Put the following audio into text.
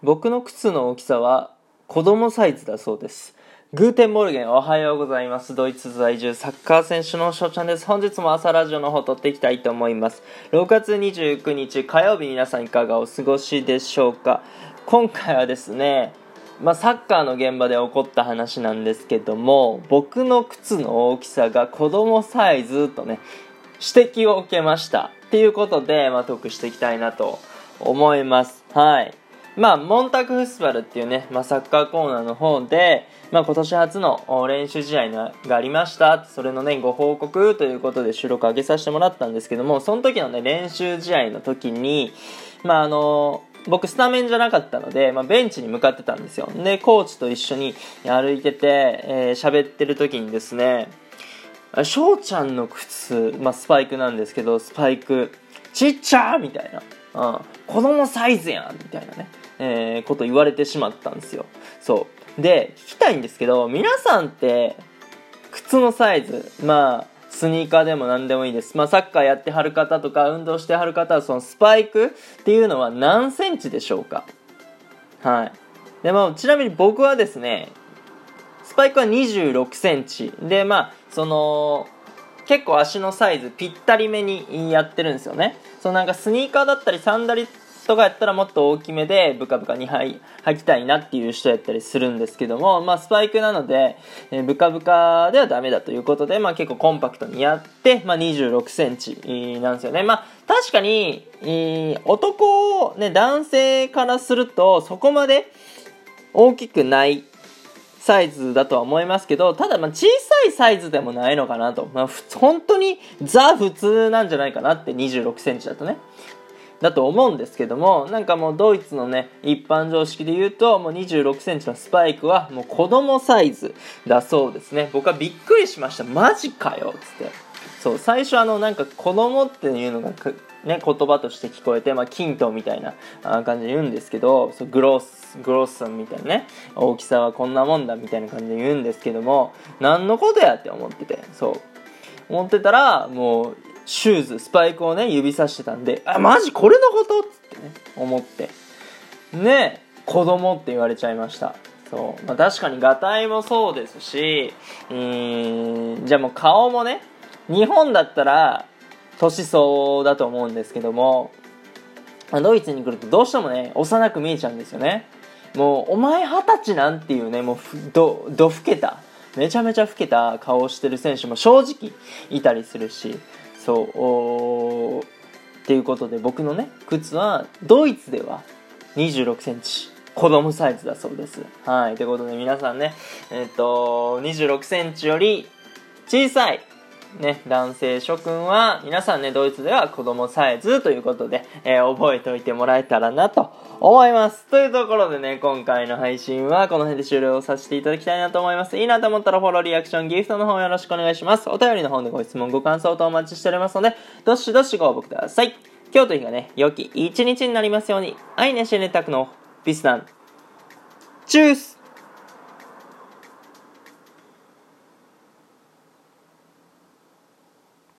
僕の靴の大きさは子供サイズだそうです。 Guten Morgen おはようございます。ドイツ在住サッカー選手の翔ちゃんです。本日も朝ラジオの方撮っていきたいと思います。6月29日火曜日皆さんいかがお過ごしでしょうか今回はですね、まあ、サッカーの現場で起こった話なんですけども僕の靴の大きさが子供サイズとね指摘を受けましたっていうことで、まあ、トークしていきたいなと思いますはいまあ、モンタクフスバルっていうね、まあ、サッカーコーナーの方で、まあ、今年初の練習試合がありました。それのね、ご報告ということで収録上げさせてもらったんですけども、その時のね、練習試合の時に、まあ、あの僕スタメンじゃなかったので、まあ、ベンチに向かってたんですよ。でコーチと一緒に歩いてて、えー、ってる時にですね翔ちゃんの靴、まあ、スパイクなんですけどスパイクちっちゃーみたいな、うん、子供サイズやんみたいなね、えー、こと言われてしまったんですよそうで聞きたいんですけど皆さんって靴のサイズまあスニーカーでも何でもいいです。まあ、サッカーやってはる方とか、運動してはる方は、そのスパイクっていうのは何センチでしょうかはい。で、まあ、ちなみに僕はですね、スパイクは26センチ。で、まあ、その、結構足のサイズぴったりめにやってるんですよね。そのなんかスニーカーだったりサンダルとかやったらもっと大きめでブカブカに履きたいなっていう人やったりするんですけども、まあ、スパイクなので、えー、ブカブカではダメだということで、まあ、結構コンパクトにやって、まあ、26センチなんですよね。まあ、確かに、えー、男、ね、男性からするとそこまで大きくないサイズだとは思いますけど、ただま小さいサイズでもないのかなと。まあ本当にザ普通なんじゃないかなって26センチだとね。だと思うんですけどもなんかもうドイツのね一般常識で言うともう2 6センチのスパイクはもう子供サイズだそうですね。僕はびっくりしました。マジかよっつって。そう最初あのなんか子供っていうのがね、言葉として聞こえて、まあ、均等みたいな感じで言うんですけどそうグロースグロッサンみたいなね大きさはこんなもんだみたいな感じで言うんですけども何のことやって思っててそう。思ってたらもうシューズ、スパイクをね、指さしてたんで、あ、マジこれのこと？っつってね、思って。ね子供って言われちゃいました。そう。まあ、確かに、ガタイもそうですし、うーん、じゃあもう顔もね、日本だったら、年相だと思うんですけども、ドイツに来るとどうしてもね、幼く見えちゃうんですよね。もう、お前二十歳なんていうね、もうど、どふけた、めちゃめちゃ老けた顔をしてる選手も正直いたりするし、そう。っていうことで僕のね靴はドイツでは2 6センチ。子供サイズだそうです。はい。ということで皆さんねえっ、ー、と2 6センチより小さいね、男性諸君は皆さんねドイツでは子供サイズということで、えー、覚えておいてもらえたらなと思います。というところでね今回の配信はこの辺で終了させていただきたいなと思います。いいなと思ったらフォローリアクションギフトの方よろしくお願いします。お便りの方でご質問ご感想とお待ちしておりますのでどしどしご応募ください。今日という日がね良き一日になりますように。愛ねしねたくのビスダンチュース